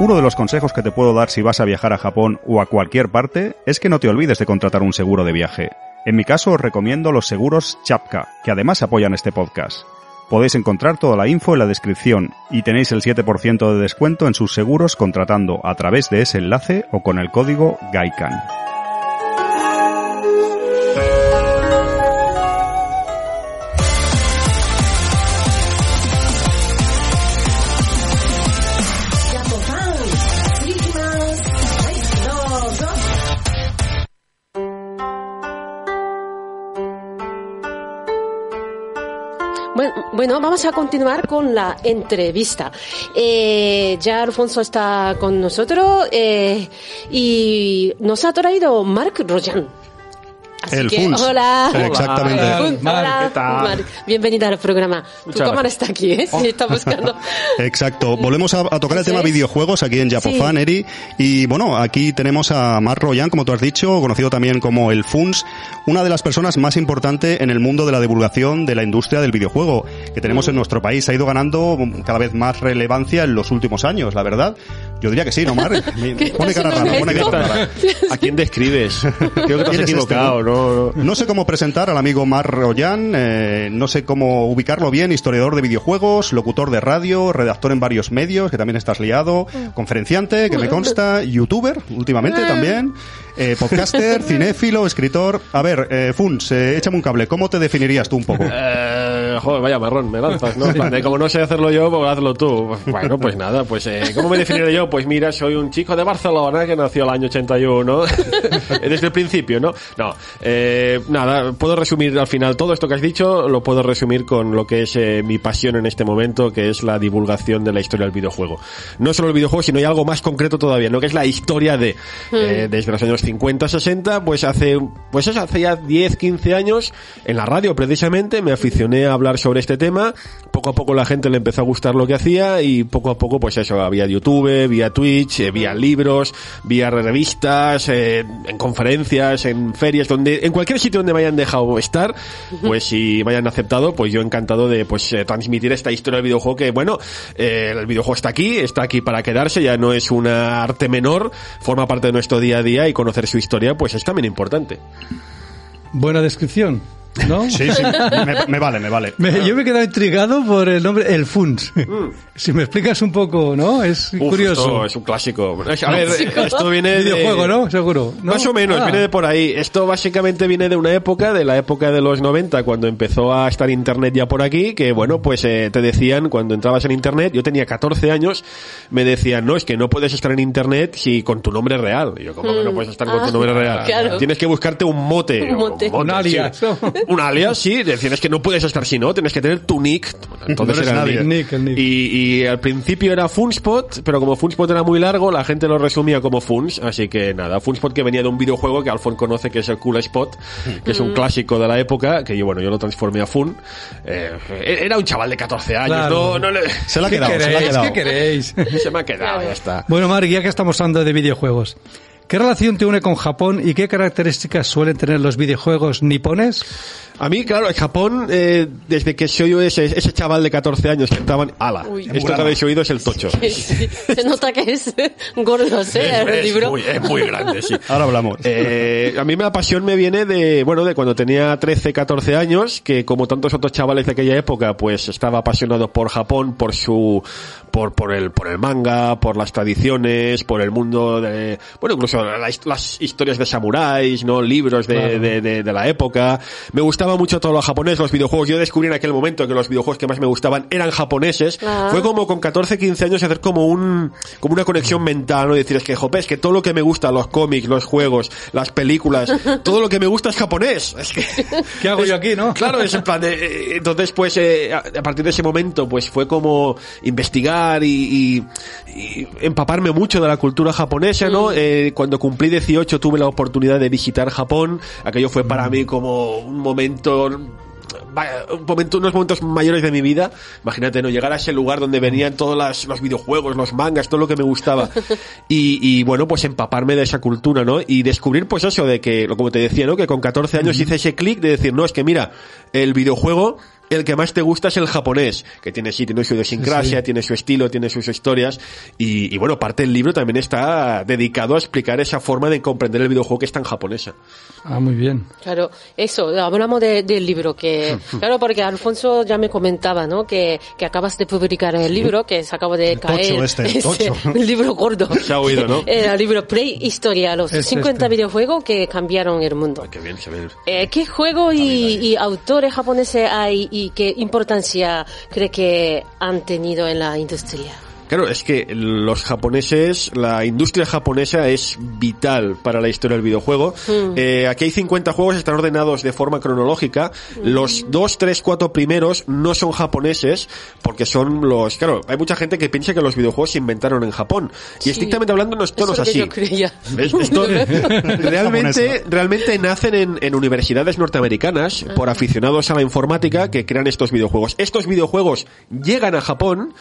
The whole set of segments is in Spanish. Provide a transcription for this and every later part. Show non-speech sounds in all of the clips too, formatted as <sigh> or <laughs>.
Uno de los consejos que te puedo dar si vas a viajar a Japón o a cualquier parte es que no te olvides de contratar un seguro de viaje. En mi caso os recomiendo los seguros Chapka, que además apoyan este podcast. Podéis encontrar toda la info en la descripción y tenéis el 7% de descuento en sus seguros contratando a través de ese enlace o con el código GAIKAN. Bueno, vamos a continuar con la entrevista. Eh, ya Alfonso está con nosotros eh, y nos ha traído Marc Royan. Así El que, Funs. hola. Exactamente. Hola, Funs, hola, ¿qué tal? Marc. Bienvenida al programa. Tu Muchas cámara gracias. está aquí, ¿eh? Si está buscando. <laughs> Exacto. Volvemos a, a tocar el tema es. videojuegos aquí en Japofan, Sí. Eri. Y bueno, aquí tenemos a Mark Royan, como tú has dicho, conocido también como el FUNS, una de las personas más importantes en el mundo de la divulgación de la industria del videojuego que tenemos en nuestro país. Ha ido ganando cada vez más relevancia en los últimos años, la verdad. Yo diría que sí, <laughs> ¿Qué Pone cara rara, pone cara rara. ¿A quién describes? <laughs> Creo que te has ¿Quién es equivocado, este, ¿no? no. No sé cómo presentar al amigo Mar Royan, eh, no sé cómo ubicarlo bien, historiador de videojuegos, locutor de radio, redactor en varios medios, que también estás liado, conferenciante, que me consta, <laughs> youtuber, últimamente también, eh, podcaster, <laughs> cinéfilo, escritor. A ver, eh, Funs, eh, échame un cable, ¿cómo te definirías tú un poco? Eh, joder, vaya marrón, me lanzas, ¿no? <laughs> En plan de, como no sé hacerlo yo, pues hazlo tú. Bueno, pues nada, pues eh, ¿cómo me definiré yo? Pues mira, soy un chico de Barcelona que nació el año 81, <laughs> desde el principio, ¿no? No, eh, nada, puedo resumir al final todo esto que has dicho, lo puedo resumir con lo que es eh, mi pasión en este momento, que es la divulgación de la historia del videojuego. No solo el videojuego, sino hay algo más concreto todavía, ¿no? Que es la historia de, eh, desde los años 50, 60, pues hace, pues eso, hace ya 10, 15 años, en la radio precisamente, me aficioné a hablar sobre este tema, poco a poco la gente le empezó a gustar lo que hacía y poco a poco, pues eso, había YouTube, vía Twitch, eh, vía libros, vía revistas, eh, en conferencias, en ferias, donde, en cualquier sitio donde me hayan dejado estar, pues si me hayan aceptado, pues yo encantado de, pues, eh, transmitir esta historia del videojuego que, bueno, eh, el videojuego está aquí, está aquí para quedarse, ya no es una arte menor, forma parte de nuestro día a día y conocer su historia, pues es también importante. Buena descripción, ¿no? <laughs> Sí, sí, me, me vale, me vale. Me- yo me he quedado intrigado por el nombre El Funs. si me explicas un poco, ¿no? Es Uf, curioso. esto es un clásico. A ver, esto viene de... Videojuego, ¿no? Seguro. ¿no? Más o menos, Ah. viene de por ahí. Esto básicamente viene de una época, de la época de los 90, cuando empezó a estar internet ya por aquí, que bueno, pues eh, te decían, cuando entrabas en internet, yo tenía 14 años, me decían, no, es que no puedes estar en internet si con tu nombre real. Y yo, ¿cómo que no puedes estar con Ah, tu nombre real? claro. Tienes que buscarte un mote. Un mote. Un alias, sí. <laughs> Un alias, sí. Decían, es que no puedes estar si no, tienes que tener tu nick. Entonces No era el nadie. nick. Nick, el nick. Y, y al principio era Funspot, pero como Funspot era muy largo, la gente lo resumía como Funs, así que nada, Funspot que venía de un videojuego que Alfon conoce que es el Cool Spot, que es un clásico de la época, que yo bueno, yo lo transformé a Fun. Eh, era un chaval de 14 años, Claro. no, no le- Se la ha ¿Qué quedado, se la ha quedado. ¿Qué queréis? <laughs> se me ha quedado, ya está. bueno, Mark, ya que estamos hablando de videojuegos, ¿qué relación te une con Japón y qué características suelen tener los videojuegos nipones? A mí, claro, en Japón, eh, desde que soy yo ese, ese chaval de 14 años que estaban, ala, Uy. esto que habéis oído es el tocho. Sí, sí. Se nota que es gordo, ¿sí? El es, libro. muy, es muy grande, sí. Ahora hablamos. Eh, a mí la pasión me viene de, bueno, de cuando tenía 13, 14 años, que como tantos otros chavales de aquella época, pues estaba apasionado por Japón, por su, por, por el, por el manga, por las tradiciones, por el mundo de, bueno, incluso las, las historias de samuráis, ¿no? Libros de, Claro. de, de, de la época. Me gustaba mucho todo lo japonés, los videojuegos. Yo descubrí en aquel momento que los videojuegos que más me gustaban eran japoneses. Ah. Fue como con 14, 15 años hacer como un, como una conexión mental, ¿no? Y decir, es que, jope, es que todo lo que me gusta, los cómics, los juegos, las películas, <laughs> todo lo que me gusta es japonés. Es que, ¿Qué hago yo aquí, no? Claro, es en plan de, eh, entonces pues eh, a a partir de ese momento pues fue como investigar y, y- y empaparme mucho de la cultura japonesa, ¿no? Eh, cuando cumplí 18 tuve la oportunidad de visitar Japón, aquello fue para mí como un momento vaya, un momento, unos momentos mayores de mi vida. Imagínate, ¿no? Llegar a ese lugar donde venían todos las- los videojuegos, los mangas, todo lo que me gustaba. <laughs> Y, y, bueno, pues empaparme de esa cultura, ¿no? Y descubrir, pues eso, de que, lo como te decía, ¿no? Que con 14 años hice ese clic de decir, no, es que mira, el videojuego el que más te gusta es el japonés, que tiene sí, tiene su idiosincrasia, tiene su estilo, tiene sus historias, y, y, bueno, parte del libro también está dedicado a explicar esa forma de comprender el videojuego que es tan japonesa. Ah, muy bien. Claro, eso, hablamos de, del libro, que, <laughs> claro, porque Alfonso ya me comentaba, ¿no? Que, que acabas de publicar el libro, que se acaba de El caer. tocho este, el <laughs> tocho. <laughs> el libro gordo. Se ha oído, ¿no? El libro Prehistoria, los Es 50 este. videojuegos que cambiaron el mundo. Qué bien se ve. Eh, ¿Qué juego y, y autores japoneses hay y qué importancia cree que han tenido en la industria? Claro, es que los japoneses, la industria japonesa es vital para la historia del videojuego. Eh, aquí hay 50 juegos, están ordenados de forma cronológica. Los dos, tres, cuatro primeros no son japoneses, porque son los... Claro, hay mucha gente que piensa que los videojuegos se inventaron en Japón. Y estrictamente hablando no, es es lo así. yo creía. Esto <laughs> <laughs> realmente, realmente nacen en, en universidades norteamericanas por aficionados a la informática que crean estos videojuegos. Estos videojuegos llegan a Japón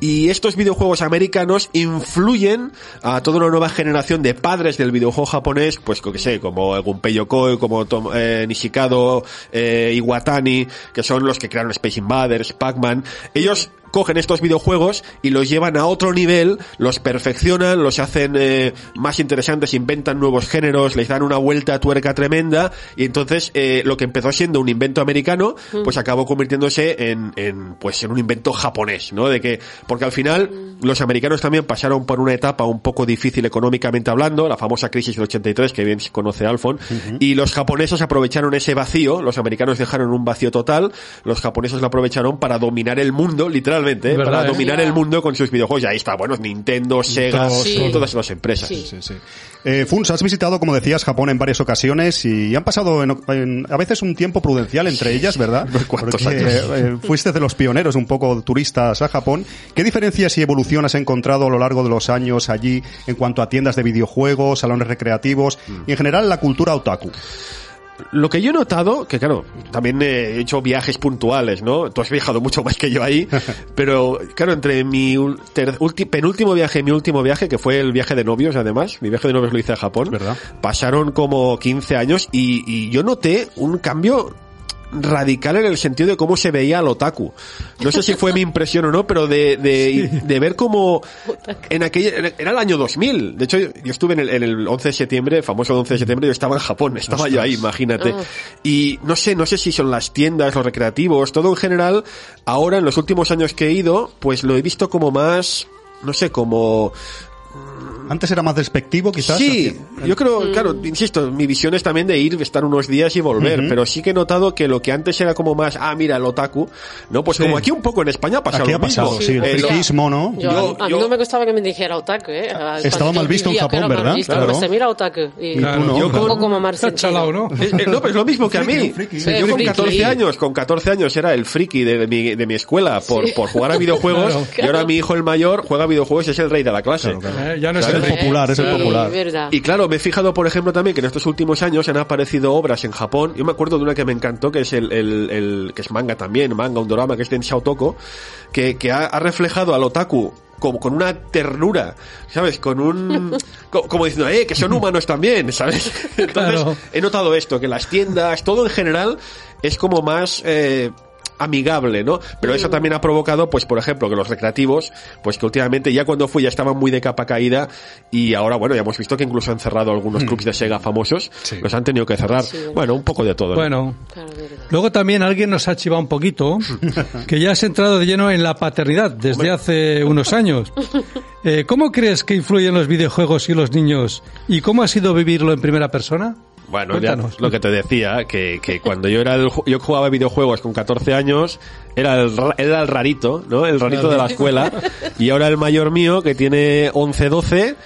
y estos videojuegos americanos influyen a toda una nueva generación de padres del videojuego japonés, pues que sé, como Gunpei Yokoi, como Tom- eh, Nishikado, eh, Iwatani, que son los que crearon Space Invaders, Pac-Man. Ellos cogen estos videojuegos y los llevan a otro nivel, los perfeccionan, los hacen eh, más interesantes, inventan nuevos géneros, les dan una vuelta a tuerca tremenda y entonces eh, lo que empezó siendo un invento americano, pues acabó convirtiéndose en, en pues en un invento japonés, ¿no? De que porque al final los americanos también pasaron por una etapa un poco difícil económicamente hablando, la famosa crisis del 83 que bien se conoce Alfon, y los japoneses aprovecharon ese vacío, los americanos dejaron un vacío total, los japoneses lo aprovecharon para dominar el mundo, ¿eh? ¿Verdad, para eh? dominar el mundo con sus videojuegos. Y ahí está, bueno, Nintendo, Sega, Sí. todas las empresas. Sí. Sí, sí. Eh, Funs, has visitado, como decías, Japón en varias ocasiones y han pasado en- en- a veces un tiempo prudencial entre ellas, ¿verdad? <laughs> Porque, años. eh, fuiste de los pioneros un poco turistas a Japón. ¿Qué diferencias y evolución has encontrado a lo largo de los años allí en cuanto a tiendas de videojuegos, salones recreativos y en general la cultura otaku? Lo que yo he notado, que claro, también he hecho viajes puntuales, ¿no? Tú has viajado mucho más que yo ahí, <laughs> pero claro, entre mi penúltimo viaje y mi último viaje, que fue el viaje de novios además, mi viaje de novios lo hice a Japón, ¿Verdad? pasaron como 15 años y, y yo noté un cambio radical en el sentido de cómo se veía al otaku. No sé si fue mi impresión o no, pero de, de, <laughs> de ver cómo en aquella, era el año 2000. De hecho, yo estuve en el, en el 11 de septiembre, el famoso 11 de septiembre, yo estaba en Japón, <laughs> estaba yo ahí, imagínate. Ah. Y no sé, no sé si son las tiendas, los recreativos, todo en general, ahora en los últimos años que he ido, pues lo he visto como más, no sé, como Antes era más despectivo, quizás. Sí, yo creo, claro, insisto, mi visión es también de ir, estar unos días y volver, pero sí que he notado que lo que antes era como más, ah, mira, el otaku, ¿no? Pues Sí. como aquí un poco en España pasa Aquí lo ha pasado, mismo. sí, el Eh, friquismo, ¿no? Yo, Yo- a mí yo- no me gustaba que me dijera otaku, ¿eh? Estaba mal visto en Japón, ¿verdad? visto, Claro. pues se mira otaku. Y, Y tú no. Yo con- como chalao, ¿no? Eh, eh, no, pues lo mismo que a mí. friki. Sí, Sí, yo con friki. 14 años, con 14 años era el friki de, mi, de mi escuela por, por jugar a videojuegos <laughs> Claro. y ahora mi hijo el mayor juega videojuegos y es el rey de la clase. Eh, ya no es Es el el popular, es el popular. verdad. Y claro, me he fijado, por ejemplo, también que en estos últimos años han aparecido obras en Japón. Yo me acuerdo de una que me encantó, que es el, el, el- que es manga también, manga, un drama, que es de Toko, que, que ha, ha reflejado al otaku como con una ternura, ¿sabes? Con un, <laughs> co- como diciendo, eh, que son humanos también, ¿sabes? <laughs> Entonces, Claro. he notado esto, que las tiendas, todo en general, es como más, eh, amigable, ¿no? Pero eso también ha provocado, pues, por ejemplo, que los recreativos, pues que últimamente ya cuando fui ya estaban muy de capa caída y ahora, bueno, ya hemos visto que incluso han cerrado algunos clubs de Sega famosos, Sí. los han tenido que cerrar. Sí. Bueno, un poco de todo. ¿no? Bueno, luego también alguien nos ha chivado un poquito, <laughs> que ya has entrado de lleno en la paternidad desde hace unos años. <laughs> Eh, ¿Cómo crees que influyen los videojuegos y los niños? ¿Y cómo ha sido vivirlo en primera persona? Bueno, ya lo que te decía, que, que cuando yo era el, ju- yo jugaba videojuegos con 14 años, era el, ra- era el rarito, ¿no? El rarito de la escuela. <laughs> Y ahora el mayor mío, que tiene 11, 12,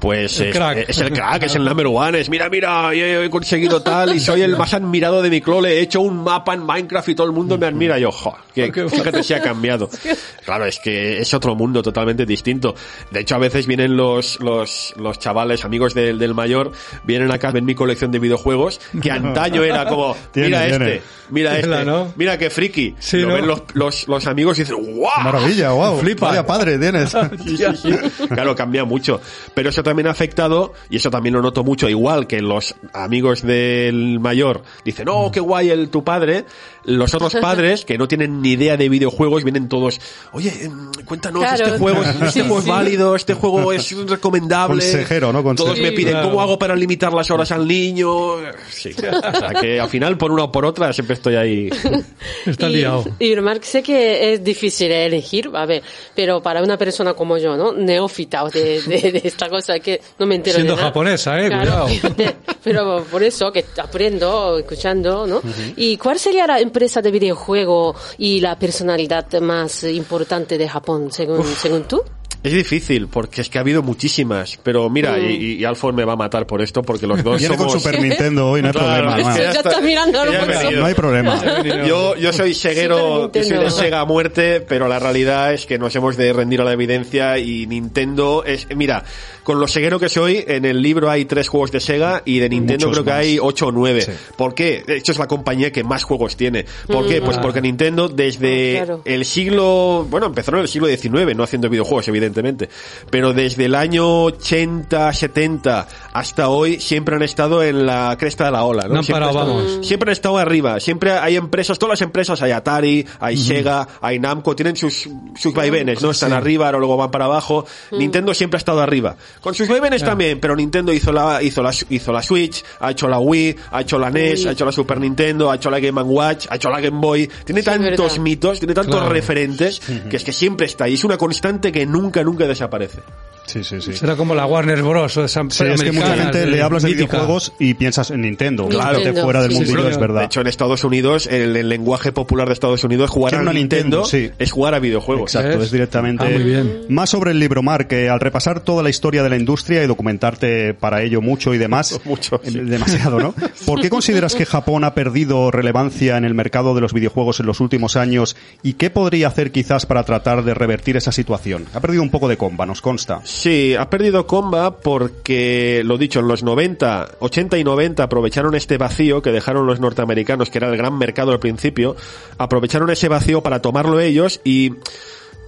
pues El es, crack. es el crack, es el number one, es mira, mira, yo he conseguido tal y soy el más admirado de mi clole, he hecho un mapa en Minecraft y todo el mundo me admira. Y yo, jo, que, fíjate si ha cambiado. <laughs> Claro, es que es otro mundo totalmente distinto. De hecho, a veces vienen los, los, los chavales, amigos del, del mayor, vienen acá, ven mi colección de videojuegos, que <laughs> antaño era como, Tiene, mira tiene. este, mira Mira, este, ¿no? mira qué friki. Sí, Lo ¿no? ven los los, los, los amigos dicen, ¡guau! Maravilla, wow. Flipa. Vaya padre tienes. <laughs> Sí, sí, sí. Claro, cambia mucho. Pero eso también ha afectado, y eso también lo noto mucho, igual que los amigos del mayor dicen, oh, qué guay el tu padre. Los otros padres, que no tienen ni idea de videojuegos, vienen todos, oye, em, cuéntanos, Claro. este juego, este Sí, juego es válido, este juego es recomendable. Consejero, ¿no? Consejero. Todos me piden, claro. ¿cómo hago para limitar las horas al niño? Sí. O sea, que al final, por una o por otra, siempre estoy ahí. <laughs> Está y, liado. Y Mark, sé que es difícil elegir, a ver, pero para una persona como yo, ¿no? Neófita de, de, de esta cosa que no me entero Siendo de nada. japonesa, eh, Claro, cuidado. <laughs> pero por eso que aprendo, escuchando, ¿no? ¿Y cuál sería la empresa de videojuego y la personalidad más importante de Japón, según, según tú? Es difícil, porque es que ha habido muchísimas. Pero mira, Mm. y, y Alfon me va a matar por esto, porque los <laughs> dos Viene con somos... Super Nintendo hoy, no hay Claro, problema. es no. que Ya está mirando. No hay problema. Yo, yo soy ceguero, yo soy de Sega a muerte, pero la realidad es que nos hemos de rendir a la evidencia y Nintendo es, mira, con lo ceguero que soy, en el libro hay tres juegos de Sega y de Nintendo Muchos creo que más. hay ocho o nueve. Sí. ¿Por qué? De hecho es la compañía que más juegos tiene. ¿Por qué? Pues porque Nintendo desde Ah, claro. el siglo, bueno, empezaron en el siglo XIX, no haciendo videojuegos, evidentemente, pero desde el año 80, 70 hasta hoy siempre han estado en la cresta de la ola, ¿no? Siempre parado, han estado- vamos. Siempre han estado arriba, siempre hay empresas, todas las empresas, hay Atari, hay Sega, hay Namco, tienen sus, sus vaivenes, ¿no? Están arriba, ahora luego van para abajo. Nintendo siempre ha estado arriba. Con sus vaivenes también, pero Nintendo hizo la, hizo la, hizo la Switch, ha hecho la Wii, ha hecho la NES, Wii. ha hecho la Super Nintendo, ha hecho la Game Watch, ha hecho la Game Boy. Tiene Sí, tantos verdad. mitos, tiene tantos Claro. referentes, que es que siempre está ahí. Es una constante que nunca, nunca desaparece. Sí, sí, sí. Será como la Warner Bros. o esa Sí, es que mucha gente le hablas de mítica. videojuegos y piensas en Nintendo. Claro. Claro. fuera del Sí, mundillo, sí. es verdad. De hecho, en Estados Unidos, el, el lenguaje popular de Estados Unidos, jugar Quiero a Nintendo, Nintendo, sí. es jugar a videojuegos. Exacto, es directamente. Ah, muy bien. Más sobre el libro, Mark, que al repasar toda la historia de la industria y documentarte para ello mucho y demás, <laughs> Mucho, eh, sí. demasiado, ¿no? ¿Por qué consideras que Japón ha perdido relevancia en el mercado de los videojuegos en los últimos años y qué podría hacer quizás para tratar de revertir esa situación? Ha perdido un poco de comba, nos consta. Sí, ha perdido comba porque, lo dicho, en los 90, 80 y 90 aprovecharon este vacío que dejaron los norteamericanos, que era el gran mercado al principio, aprovecharon ese vacío para tomarlo ellos y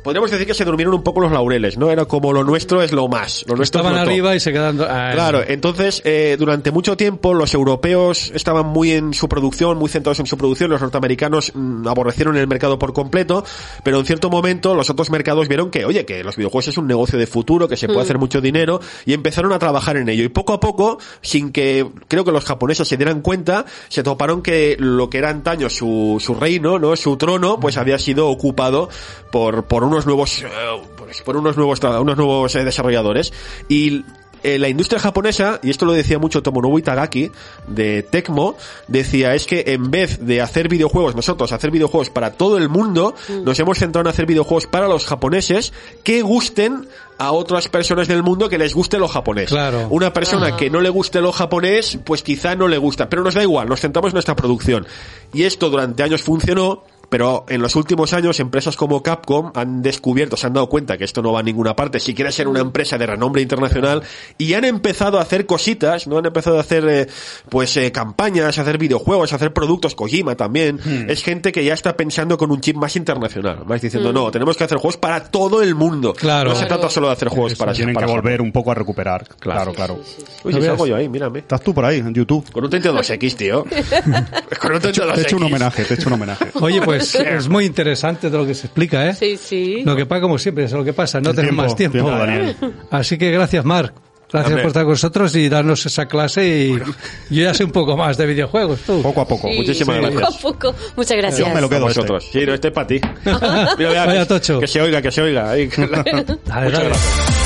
podríamos decir que se durmieron un poco los laureles, ¿no? Era como lo nuestro es lo más, lo nuestro Estaban es lo top. arriba y se quedan... ah, Claro, entonces eh, durante mucho tiempo los europeos estaban muy en su producción, muy centrados en su producción, los norteamericanos mm, aborrecieron el mercado por completo, pero en cierto momento los otros mercados vieron que, oye, que los videojuegos es un negocio de futuro, que se puede hacer mucho dinero y empezaron a trabajar en ello. Y poco a poco, sin que creo que los japoneses se dieran cuenta, se toparon que lo que era antaño su, su reino, ¿no? Su trono, pues había sido ocupado por, por unos nuevos, eh, pues, por unos nuevos, unos nuevos eh, desarrolladores y eh, la industria japonesa, y esto lo decía mucho Tomonobu Itagaki, de Tecmo, decía, es que en vez de hacer videojuegos, nosotros hacer videojuegos para todo el mundo, nos hemos centrado en hacer videojuegos para los japoneses que gusten a otras personas del mundo que les guste lo japonés. Claro. Una persona que no le guste lo japonés, pues quizá no le gusta, pero nos da igual, nos centramos en nuestra producción. Y esto durante años funcionó, pero en los últimos años empresas como Capcom han descubierto, se han dado cuenta que esto no va a ninguna parte, si quiere ser una empresa de renombre internacional, y han empezado a hacer cositas, ¿no? Han empezado a hacer, eh, pues, eh, campañas, a hacer videojuegos, a hacer productos, Kojima también. Es gente que ya está pensando con un chip más internacional, más diciendo, no, tenemos que hacer juegos para todo el mundo. Claro. No se trata solo de hacer juegos para Tienen para que volver un poco a recuperar. Claro, claro. Uy, ¿No si salgo yo ahí, mírame. Estás tú por ahí, en YouTube. Con un 32X, tío. <laughs> Con un 32X. Te he hecho un homenaje, te he hecho un homenaje. Oye, pues <laughs> es muy interesante todo lo que se explica, ¿eh? Sí, sí. Lo que pasa, como siempre, es lo que pasa, no El tenemos tiempo, más tiempo. tiempo, Daniel. <laughs> Así que gracias, Marc. Gracias por estar con nosotros y darnos esa clase y yo ya sé un poco más de videojuegos, tú. Poco a poco. Sí, Muchísimas poco gracias. a poco. Muchas gracias. Yo me lo A quedo este. vosotros. Sí, no, este es para ti. <laughs> Mira, mira, Vaya que- tocho. Que se oiga, que se oiga. Ahí. Dale, Muchas gracias.